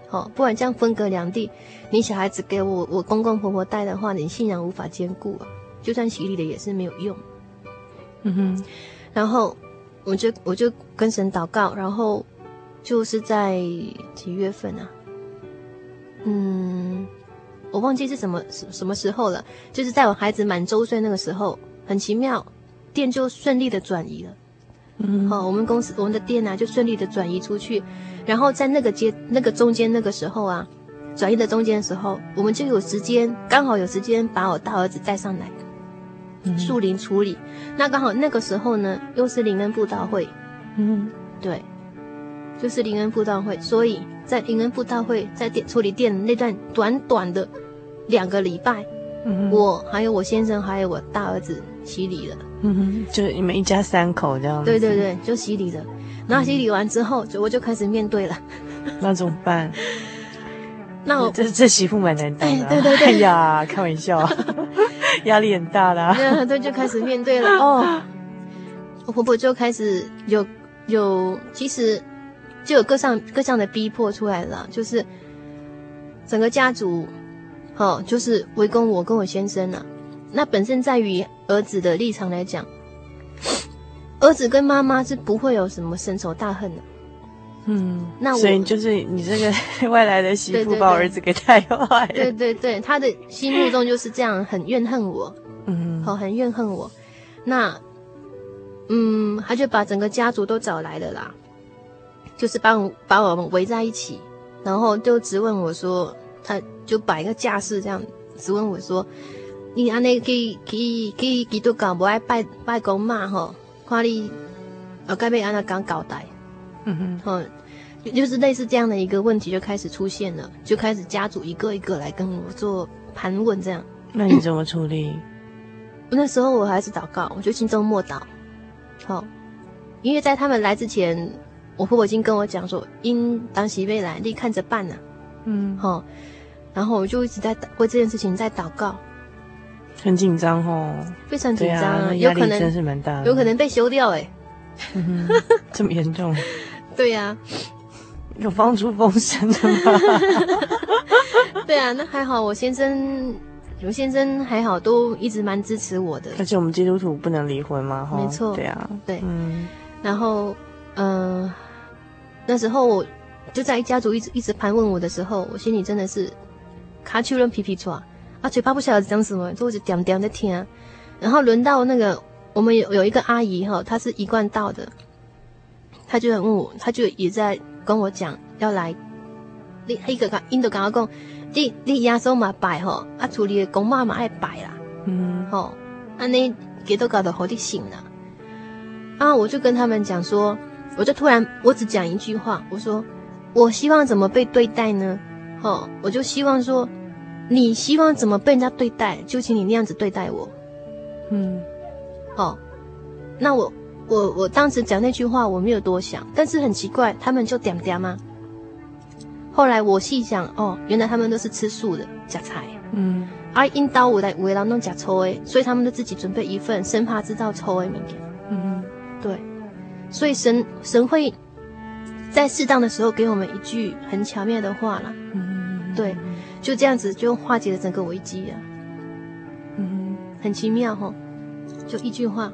好，不然这样分隔两地，你小孩子给我我公公婆婆带的话，你信仰无法兼顾啊。就算洗礼了也是没有用，嗯哼，然后我就我就跟神祷告，然后就是在几月份啊？嗯，我忘记是什么什么时候了，就是在我孩子满周岁那个时候，很奇妙，店就顺利的转移了，嗯。哼，好，我们公司我们的店啊就顺利的转移出去，然后在那个街那个中间那个时候啊，转移的中间的时候，我们就有时间，刚好有时间把我大儿子带上来。树林处理，那刚好那个时候呢，又是灵恩布道会，嗯，对，就是灵恩布道会，所以在灵恩布道会在店处理店那段短短的两个礼拜，我还有我先生还有我大儿子洗礼了，嗯哼，就是你们一家三口这样子，对对对，就洗礼了，然后洗礼完之后，就我就开始面对了，那怎么办？*laughs* 那我这这媳妇蛮难当的，*laughs* 对对对，*laughs* 哎呀，开玩笑。*laughs* 压力很大的、啊，*laughs* 对，就开始面对了哦。我婆婆就开始有有，其实就有各项各项的逼迫出来了，就是整个家族哦，就是围攻我跟我先生了、啊。那本身在于儿子的立场来讲，儿子跟妈妈是不会有什么深仇大恨的。嗯，那我所以就是你这个 *laughs* 外来的媳妇把我儿子给带坏了。对对对，他的心目中就是这样，很怨恨我。嗯，好，很怨恨我。那，嗯，他就把整个家族都找来了啦，就是把我把我们围在一起，然后就质问我说，他就摆一个架势这样质问我说，你安尼去去去基督教不爱拜拜公妈吼，看你呃该被安那讲交代。嗯哼，嗯，就是类似这样的一个问题就开始出现了，就开始家族一个一个来跟我做盘问，这样。那你怎么处理？*clears throat* 那时候我还是祷告，我就心中默祷。好、哦，因为在他们来之前，我婆婆已经跟我讲说，因当时未来，你看着办呢、啊。嗯，好、哦，然后我就一直在为这件事情在祷告，很紧张哦，非常紧张，啊、有可能真是蛮大的，有可能被休掉哎、嗯，这么严重？*laughs* 对呀、啊，有放出风声的吗？*laughs* 对啊，那还好，我先生，我先生还好，都一直蛮支持我的。而且我们基督徒不能离婚吗？没错，对啊，对，嗯。然后，嗯、呃，那时候我就在家族一直一直盘问我的时候，我心里真的是卡丘伦皮皮剉啊，嘴巴不晓得讲什么，就一直点点在听。然后轮到那个我们有有一个阿姨哈，她是一贯道的。他就问我，他就也在跟我讲要来，你一个印度跟我讲，你你耶稣嘛拜吼，啊处理的公妈嘛爱拜啦，嗯，吼，啊你给都搞得好的行啦，啊我就跟他们讲说，我就突然我只讲一句话，我说我希望怎么被对待呢？吼，我就希望说，你希望怎么被人家对待，就请你那样子对待我，嗯，好，那我。我我当时讲那句话，我没有多想，但是很奇怪，他们就点点吗？后来我细想，哦，原来他们都是吃素的，夹菜。嗯，而因刀我来为了弄假抽诶，所以他们都自己准备一份，生怕知道抽诶物件。嗯，对，所以神神会在适当的时候给我们一句很巧妙的话啦。嗯，对，就这样子就化解了整个危机啊。嗯，很奇妙哈，就一句话。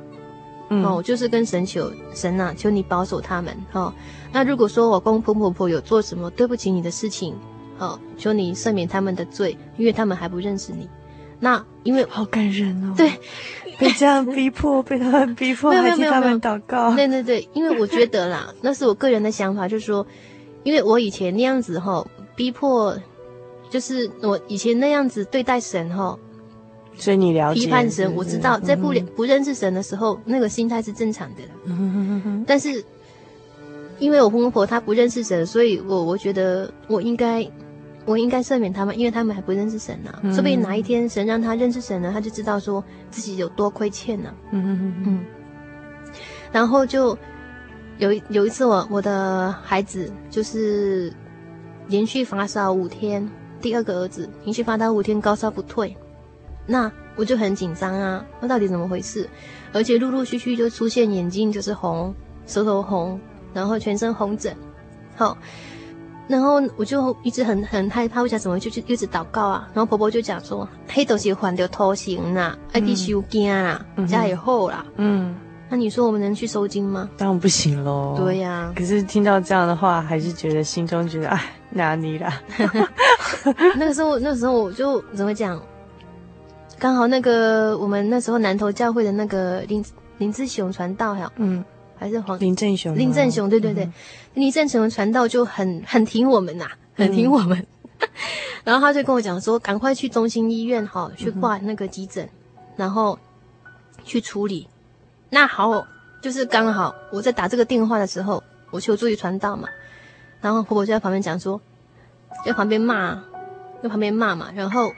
嗯、哦，我就是跟神求神呐、啊，求你保守他们。哦，那如果说我公公婆婆有做什么对不起你的事情，哦，求你赦免他们的罪，因为他们还不认识你。那因为好感人哦，对，*laughs* 被这样逼迫，*laughs* 被他们逼迫，还替他们祷告。对对对，因为我觉得啦，*laughs* 那是我个人的想法，就是说，因为我以前那样子哈、哦，逼迫，就是我以前那样子对待神哈、哦。所以你了解批判神，我知道在不不认识神的时候，嗯、那个心态是正常的。嗯、但是因为我公公婆他不认识神，所以我我觉得我应该我应该赦免他们，因为他们还不认识神呢、啊。说不定哪一天神让他认识神了，他就知道说自己有多亏欠呢、啊。嗯嗯嗯。然后就有有一次我，我我的孩子就是连续发烧五天，第二个儿子连续发烧五天，高烧不退。那我就很紧张啊，那到底怎么回事？而且陆陆续续就出现眼睛就是红，舌头红，然后全身红疹，好，然后我就一直很很害怕，我想怎么就去一直祷告啊。然后婆婆就讲说，黑都是患得头型啦，爱去收惊啦，家也厚啦。嗯，那你说我们能去收金吗？当然不行喽。对呀、啊。可是听到这样的话，还是觉得心中觉得哎，哪里啦？*laughs* 那个时候，那个时候我就怎么讲？刚好那个我们那时候南投教会的那个林林志雄传道哈，嗯，还是黄？林正雄，林正雄，对对对，嗯、林正雄传道就很很挺我们呐、啊，很挺我们，嗯、*laughs* 然后他就跟我讲说，赶快去中心医院哈，去挂那个急诊，嗯、然后去处理。那好，就是刚好我在打这个电话的时候，我求助于传道嘛，然后婆婆就在旁边讲说，在旁边骂，在旁边骂嘛，然后。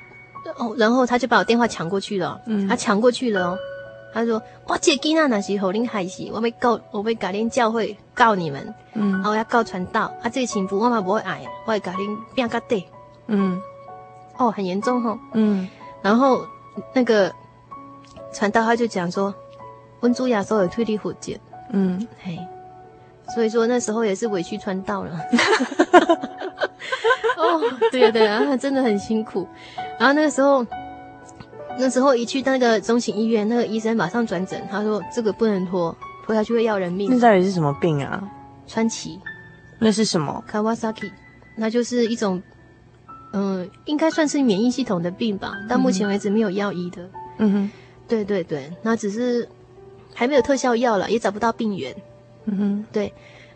哦，然后他就把我电话抢过去了，嗯，他抢过去了哦，他说：“我这囡仔那时候恁害死，我要告，我要甲恁教会告你们，嗯，然后我要告传道，啊，这个情妇我嘛不会爱，我会甲恁变个底，嗯，哦，很严重吼、哦，嗯，然后那个传道他就讲说，温珠亚所有推理火箭，嗯，嘿，所以说那时候也是委屈传道了，*laughs* 哦，对啊对啊，他真的很辛苦。然后那个时候，那时候一去那个中型医院，那个医生马上转诊，他说这个不能拖，拖下去会要人命。那到底是什么病啊？川崎。那是什么？Kawasaki，那就是一种，嗯、呃，应该算是免疫系统的病吧。到目前为止没有药医的。嗯哼。对对对，那只是还没有特效药了，也找不到病源。嗯哼。对，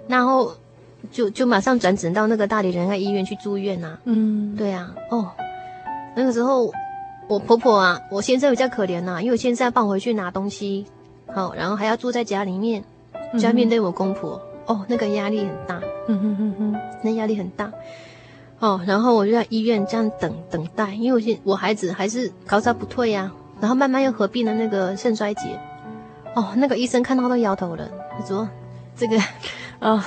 然后就就马上转诊到那个大理仁爱医院去住院啊。嗯。对啊。哦。那个时候，我婆婆啊，我先生比较可怜呐、啊，因为我先生要放回去拿东西，好，然后还要住在家里面，就要面对我公婆，嗯、哦，那个压力很大，嗯哼哼哼，那压力很大，哦，然后我就在医院这样等等待，因为我现我孩子还是高烧不退呀、啊，然后慢慢又合并了那个肾衰竭，哦，那个医生看到都摇头了，他说这个，哦。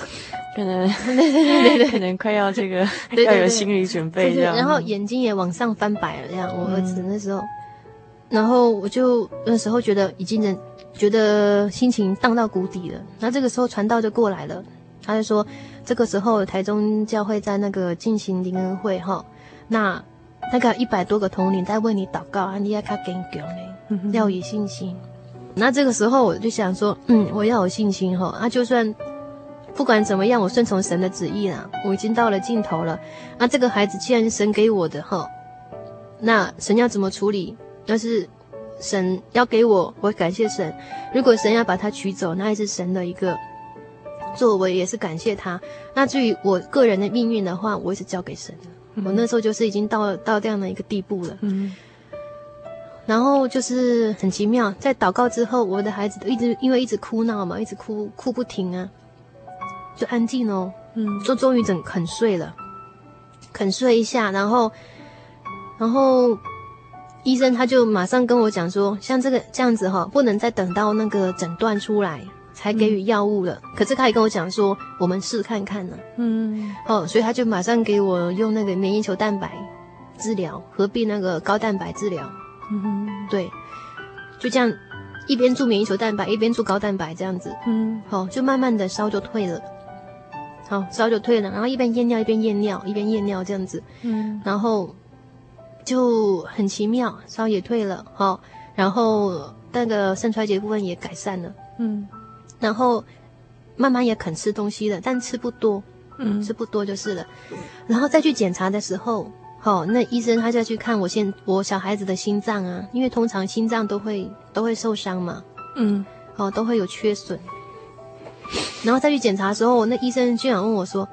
可能对对对对，*laughs* 可能快要这个 *laughs* 对对对要有心理准备这样，然后眼睛也往上翻白了这样。我儿子那时候，然后我就那时候觉得已经人觉得心情荡到谷底了。那这个时候传道就过来了，他就说这个时候台中教会在那个进行灵恩会哈，那大概一百多个同龄在为你祷告，你要卡坚强嘞，要有信心。那这个时候我就想说，嗯，我要有信心哈，那就算。不管怎么样，我顺从神的旨意啦。我已经到了尽头了。那这个孩子既然是神给我的哈，那神要怎么处理？那是神要给我，我感谢神。如果神要把他取走，那也是神的一个作为，也是感谢他。那至于我个人的命运的话，我也是交给神的。嗯、我那时候就是已经到到这样的一个地步了。嗯。然后就是很奇妙，在祷告之后，我的孩子都一直因为一直哭闹嘛，一直哭哭不停啊。就安静哦，嗯，就终于整肯睡了，肯睡一下，然后，然后医生他就马上跟我讲说，像这个这样子哈、哦，不能再等到那个诊断出来才给予药物了。嗯、可是他也跟我讲说，我们试看看呢，嗯，哦，所以他就马上给我用那个免疫球蛋白治疗，合并那个高蛋白治疗，嗯，对，就这样一边做免疫球蛋白，一边做高蛋白这样子，嗯，好、哦，就慢慢的烧就退了。好，烧就退了，然后一边验尿一边验尿，一边验尿这样子，嗯，然后就很奇妙，烧也退了，好，然后那个肾衰竭部分也改善了，嗯，然后慢慢也肯吃东西了，但吃不多，嗯，吃不多就是了，然后再去检查的时候，好，那医生他就要去看我现我小孩子的心脏啊，因为通常心脏都会都会受伤嘛，嗯，哦，都会有缺损。然后再去检查的时候，那医生居然问我说：“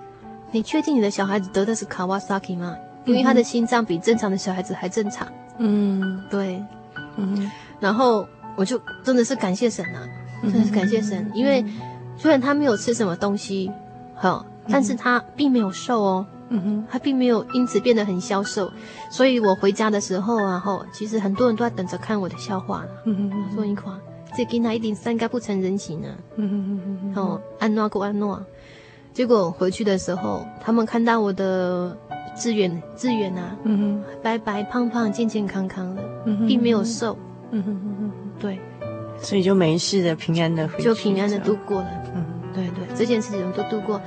你确定你的小孩子得的是 Kawasaki 吗？因为他的心脏比正常的小孩子还正常。”嗯，对，嗯。然后我就真的是感谢神啊，真的是感谢神，因为虽然他没有吃什么东西，好，但是他并没有瘦哦，嗯哼，他并没有因此变得很消瘦。所以我回家的时候啊，后其实很多人都在等着看我的笑话呢。嗯哼，说一块。这囡仔一定三该不成人形啊！嗯哼哼哼哼哦，安诺过安诺，结果回去的时候，他们看到我的志远志远啊，嗯哼，白白胖胖、健健康康的，并没有瘦，嗯哼哼哼，对，所以就没事的，平安的回去，就平安的度过了，嗯，对对，这件事情都度过，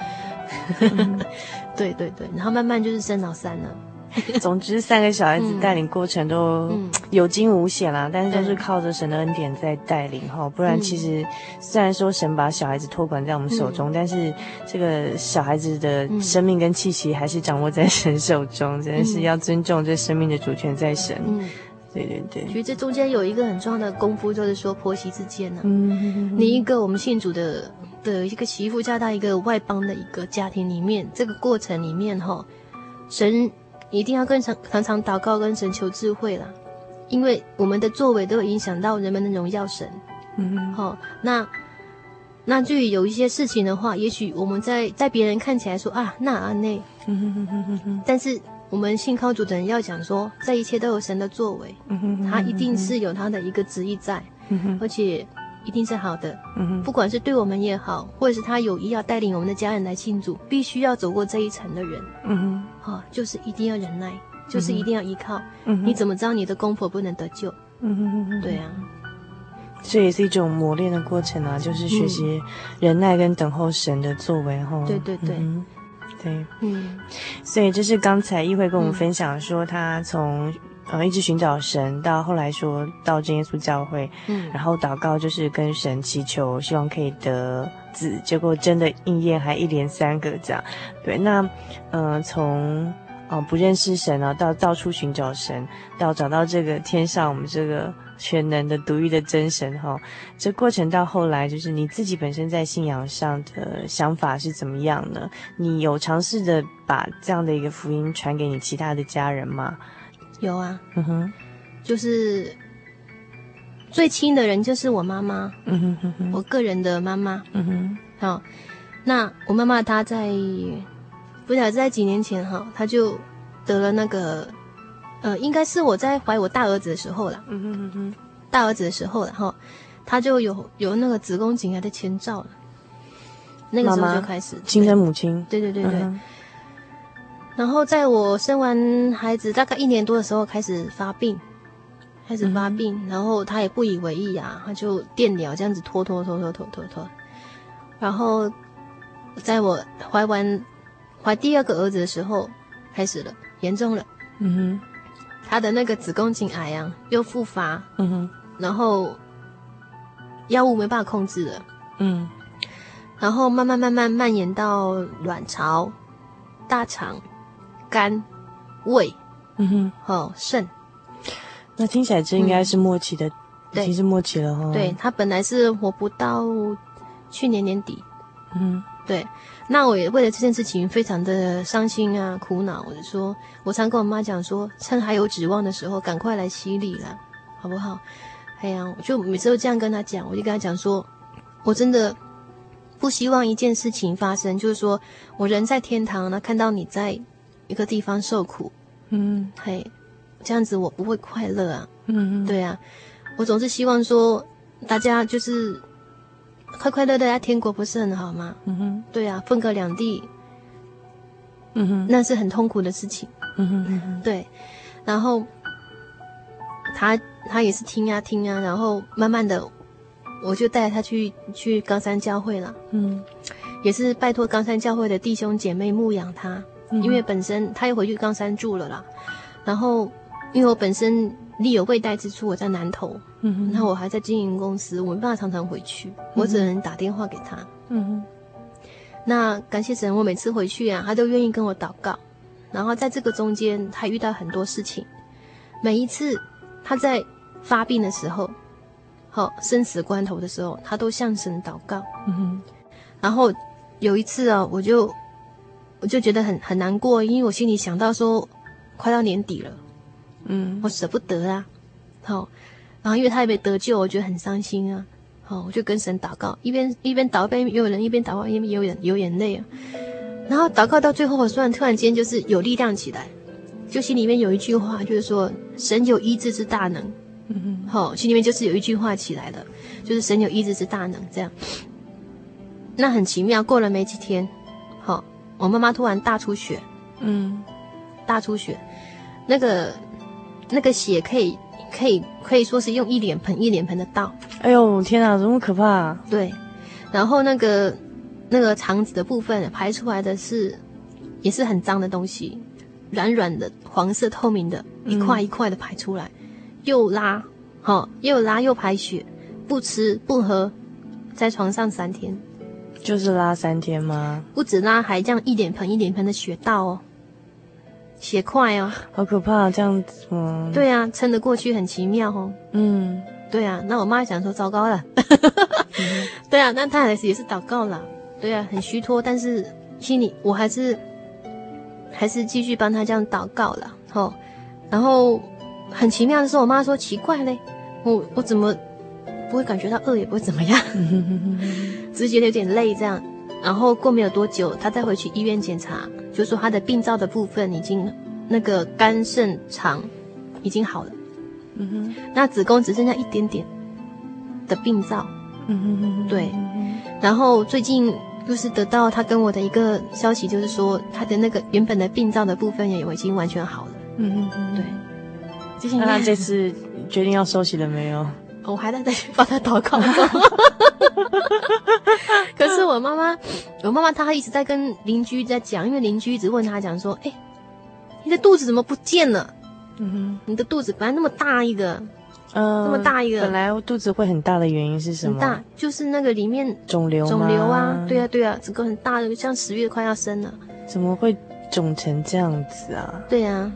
嗯、*laughs* 对对对，然后慢慢就是生老三了。*laughs* 总之，三个小孩子带领过程都有惊无险啦，嗯、但是都是靠着神的恩典在带领哈。不然，其实虽然说神把小孩子托管在我们手中，嗯、但是这个小孩子的生命跟气息还是掌握在神手中，真的是要尊重这生命的主权在神。嗯，对对对。其实这中间有一个很重要的功夫，就是说婆媳之间呢、啊，嗯，你一个我们信主的的一个媳妇嫁到一个外邦的一个家庭里面，这个过程里面哈，神。一定要跟常常常祷告，跟神求智慧啦，因为我们的作为都有影响到人们的荣耀神。嗯。哼，好、哦，那那至于有一些事情的话，也许我们在在别人看起来说啊，那啊那，嗯。哼哼哼哼哼，但是我们信靠主的人要讲说，这一切都有神的作为，他一定是有他的一个旨意在，而且。一定是好的，嗯哼，不管是对我们也好，或者是他有意要带领我们的家人来庆祝，必须要走过这一层的人，嗯哼，好、哦，就是一定要忍耐，就是一定要依靠，嗯哼，你怎么知道你的公婆不能得救？嗯哼哼哼，对啊，这也是一种磨练的过程啊，就是学习忍耐跟等候神的作为哈。对对对，嗯、对，嗯，所以这是刚才议会跟我们分享说，他从呃一直寻找神，到后来说到真耶稣教会，嗯，然后祷告就是跟神祈求，希望可以得子，结果真的应验，还一连三个这样。对，那呃从。哦，不认识神啊，到到处寻找神，到找到这个天上我们这个全能的独一的真神哈、哦。这过程到后来，就是你自己本身在信仰上的想法是怎么样呢？你有尝试着把这样的一个福音传给你其他的家人吗？有啊，嗯哼，就是最亲的人就是我妈妈，嗯哼哼哼，我个人的妈妈，嗯哼，好，那我妈妈她在。不晓得在几年前哈，她就得了那个，呃，应该是我在怀我大儿子的时候了。嗯哼嗯哼，大儿子的时候了哈，她就有有那个子宫颈癌的前兆了。那个时候就开始亲生母亲。对对对对。嗯、然后在我生完孩子大概一年多的时候开始发病，开始发病，嗯、然后他也不以为意啊，他就电疗这样子拖拖拖拖拖拖拖，然后在我怀完。怀第二个儿子的时候，开始了，严重了。嗯哼，他的那个子宫颈癌啊，又复发。嗯哼，然后药物没办法控制了。嗯，然后慢慢慢慢蔓延到卵巢、大肠、肝、胃。嗯哼，哦，肾。那听起来这应该是末期的，嗯、已经是末期了哈。对，他本来是活不到去年年底。嗯，对。那我也为了这件事情非常的伤心啊，苦恼。我就说，我常跟我妈讲说，趁还有指望的时候，赶快来洗礼了，好不好？哎呀，我就每次都这样跟她讲，我就跟她讲说，我真的不希望一件事情发生，就是说我人在天堂呢，看到你在一个地方受苦，嗯，嘿，这样子我不会快乐啊，嗯嗯，对啊，我总是希望说大家就是。快快乐乐在天国不是很好吗？嗯哼，对啊，分隔两地，嗯哼，那是很痛苦的事情。嗯哼，嗯哼，对。然后他他也是听啊听啊，然后慢慢的，我就带他去去冈山教会了。嗯，也是拜托冈山教会的弟兄姐妹牧养他，嗯、因为本身他又回去冈山住了啦。然后因为我本身。力有未逮之处，我在南投，嗯哼，然后我还在经营公司，我没办法常常回去，我只能打电话给他，嗯。那感谢神，我每次回去啊，他都愿意跟我祷告，然后在这个中间，他遇到很多事情，每一次他在发病的时候，好生死关头的时候，他都向神祷告，嗯哼。然后有一次啊，我就我就觉得很很难过，因为我心里想到说，快到年底了。嗯，我舍不得啊，好，然后因为他也没得救，我觉得很伤心啊，好，我就跟神祷告，一边一边祷告，一边有人一边祷告，一边有眼有眼泪啊，然后祷告到最后，我突然突然间就是有力量起来，就心里面有一句话，就是说神有医治之大能，嗯嗯，好，心里面就是有一句话起来了，就是神有医治之大能，这样，那很奇妙，过了没几天，好，我妈妈突然大出血，嗯，大出血，那个。那个血可以可以可以说是用一脸盆一脸盆的倒，哎呦天哪，这么可怕啊！对，然后那个那个肠子的部分排出来的是也是很脏的东西，软软的黄色透明的，一块一块的排出来，嗯、又拉，好、哦、又拉又排血，不吃不喝，在床上三天，就是拉三天吗？不止拉，还这样一点盆一点盆的血倒哦。血块哦，好可怕，这样子吗？对啊，撑得过去很奇妙哦。嗯，对啊，那我妈想说糟糕了，嗯、*laughs* 对啊，那她还是也是祷告了，对啊，很虚脱，但是心里我还是还是继续帮她这样祷告了，吼。然后很奇妙的是，我妈说奇怪嘞，我我怎么不会感觉到饿，也不会怎么样，只是觉得有点累这样。然后过没有多久，他再回去医院检查。就说他的病灶的部分已经，那个肝肾肠已经好了，嗯哼，那子宫只剩下一点点的病灶，嗯哼哼哼，对，然后最近就是得到他跟我的一个消息，就是说他的那个原本的病灶的部分也已经完全好了，嗯哼哼，对，那他这次决定要收息了没有？我还在在帮他祷告。*laughs* 可是我妈妈，我妈妈她一直在跟邻居在讲，因为邻居一直问她讲说：“哎，你的肚子怎么不见了？嗯哼，你的肚子本来那么大一个，嗯，那么大一个，本来肚子会很大的原因是什么？很大，就是那个里面肿瘤，肿瘤啊，对啊，对啊，整个很大的，像十月快要生了，怎么会肿成这样子啊？对啊，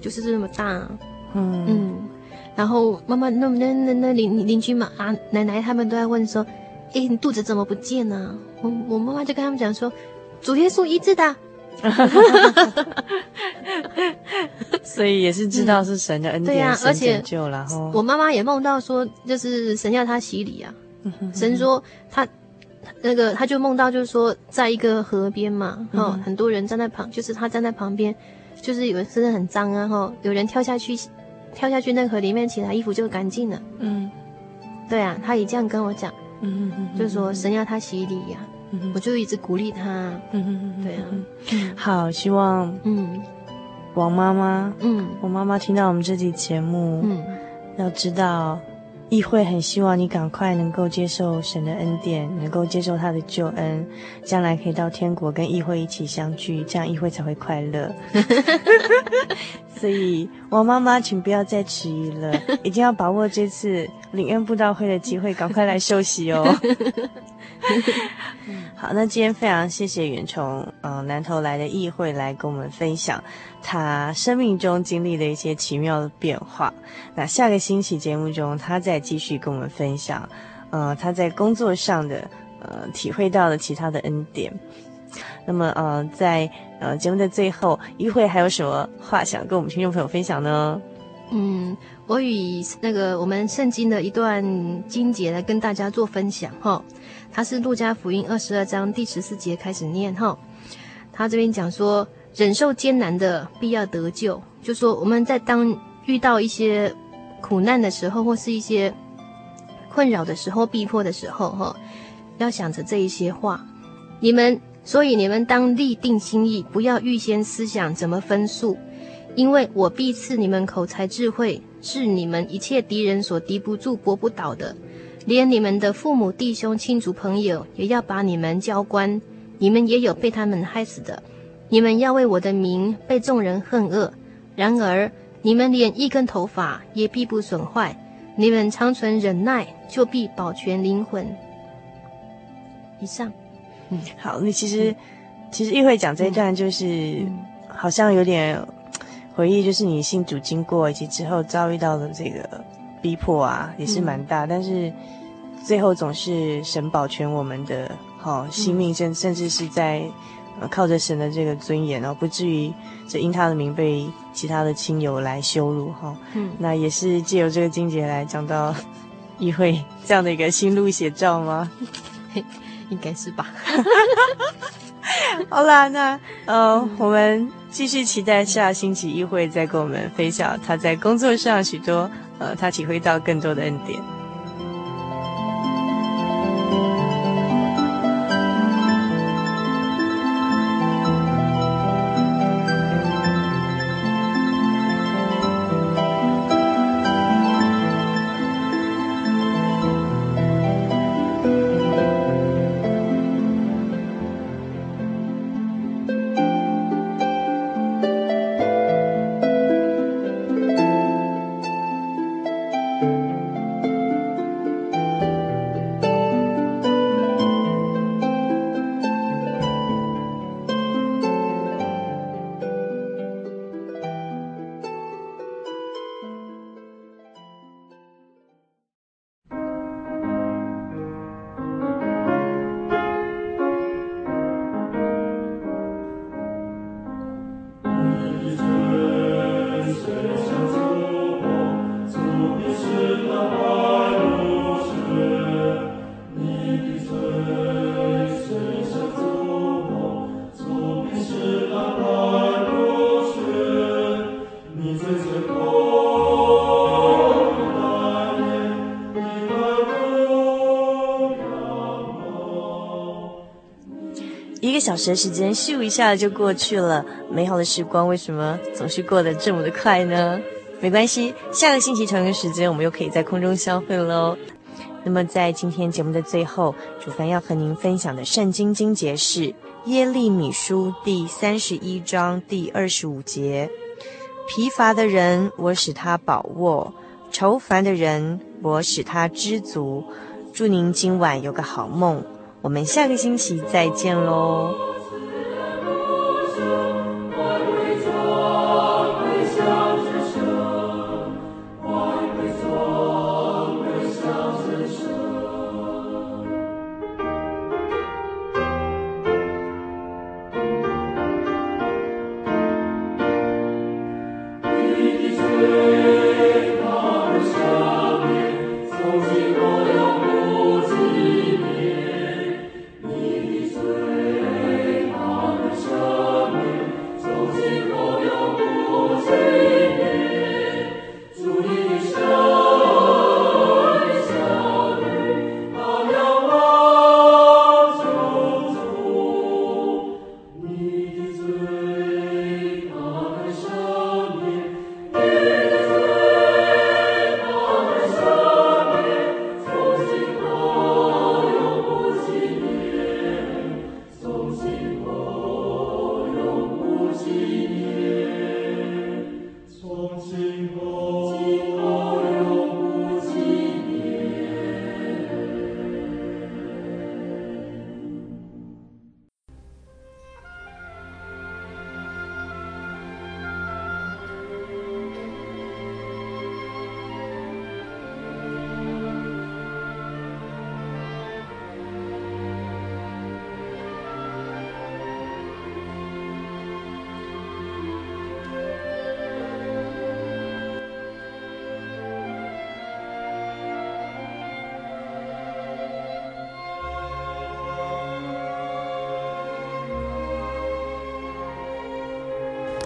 就是这么大，嗯嗯。”然后妈妈那那那那邻邻居嘛啊奶奶他们都在问说，哎你肚子怎么不见呢？我我妈妈就跟他们讲说，主耶稣医治的，*laughs* 所以也是知道是神的恩典，嗯、对啊，而且然后我妈妈也梦到说，就是神要她洗礼啊，*laughs* 神说她那个他就梦到就是说，在一个河边嘛，哈、嗯，很多人站在旁，就是他站在旁边，就是有人身上很脏啊，哈，有人跳下去。跳下去那河里面，其他衣服就干净了。嗯，对啊，他也这样跟我讲。嗯嗯嗯，就说神要他洗礼呀，我就一直鼓励他。嗯嗯嗯对啊。好，希望嗯，王妈妈，嗯，我妈妈听到我们这期节目，嗯，要知道。议会很希望你赶快能够接受神的恩典，能够接受他的救恩，将来可以到天国跟议会一起相聚，这样议会才会快乐。所以，王妈妈，请不要再迟疑了，一定要把握这次领院布道会的机会，赶快来休息哦。*laughs* 好，那今天非常谢谢远从嗯、呃、南投来的议会来跟我们分享他生命中经历的一些奇妙的变化。那下个星期节目中，他再继续跟我们分享，呃，他在工作上的呃体会到的其他的恩典。那么呃，在呃节目的最后，议会还有什么话想跟我们听众朋友分享呢？嗯，我以那个我们圣经的一段经节来跟大家做分享哈。他是路加福音二十二章第十四节开始念哈，他这边讲说，忍受艰难的必要得救，就说我们在当遇到一些苦难的时候，或是一些困扰的时候、逼迫的时候哈，要想着这一些话。你们所以你们当立定心意，不要预先思想怎么分数，因为我必赐你们口才智慧，是你们一切敌人所敌不住、驳不倒的。连你们的父母、弟兄、亲族、朋友，也要把你们交官。你们也有被他们害死的。你们要为我的名被众人恨恶。然而，你们连一根头发也必不损坏。你们常存忍耐，就必保全灵魂。以上。嗯，好。那其实，其实议会讲这一段，就是、嗯、好像有点回忆，就是你信主经过以及之后遭遇到的这个逼迫啊，也是蛮大，嗯、但是。最后总是神保全我们的好、哦、性命，甚甚至是在、呃、靠着神的这个尊严，然后不至于这因他的名被其他的亲友来羞辱哈。哦、嗯，那也是借由这个经节来讲到议会这样的一个心路写照吗？*laughs* 应该是吧。*laughs* 好啦，那呃，嗯、我们继续期待下星期议会再跟我们分享他在工作上许多呃，他体会到更多的恩典。小时的时间咻一下就过去了，美好的时光为什么总是过得这么的快呢？没关系，下个星期同一个时间，我们又可以在空中相会喽。那么，在今天节目的最后，主凡要和您分享的圣经经节是耶利米书第三十一章第二十五节：疲乏的人，我使他饱卧；愁烦的人，我使他知足。祝您今晚有个好梦，我们下个星期再见喽。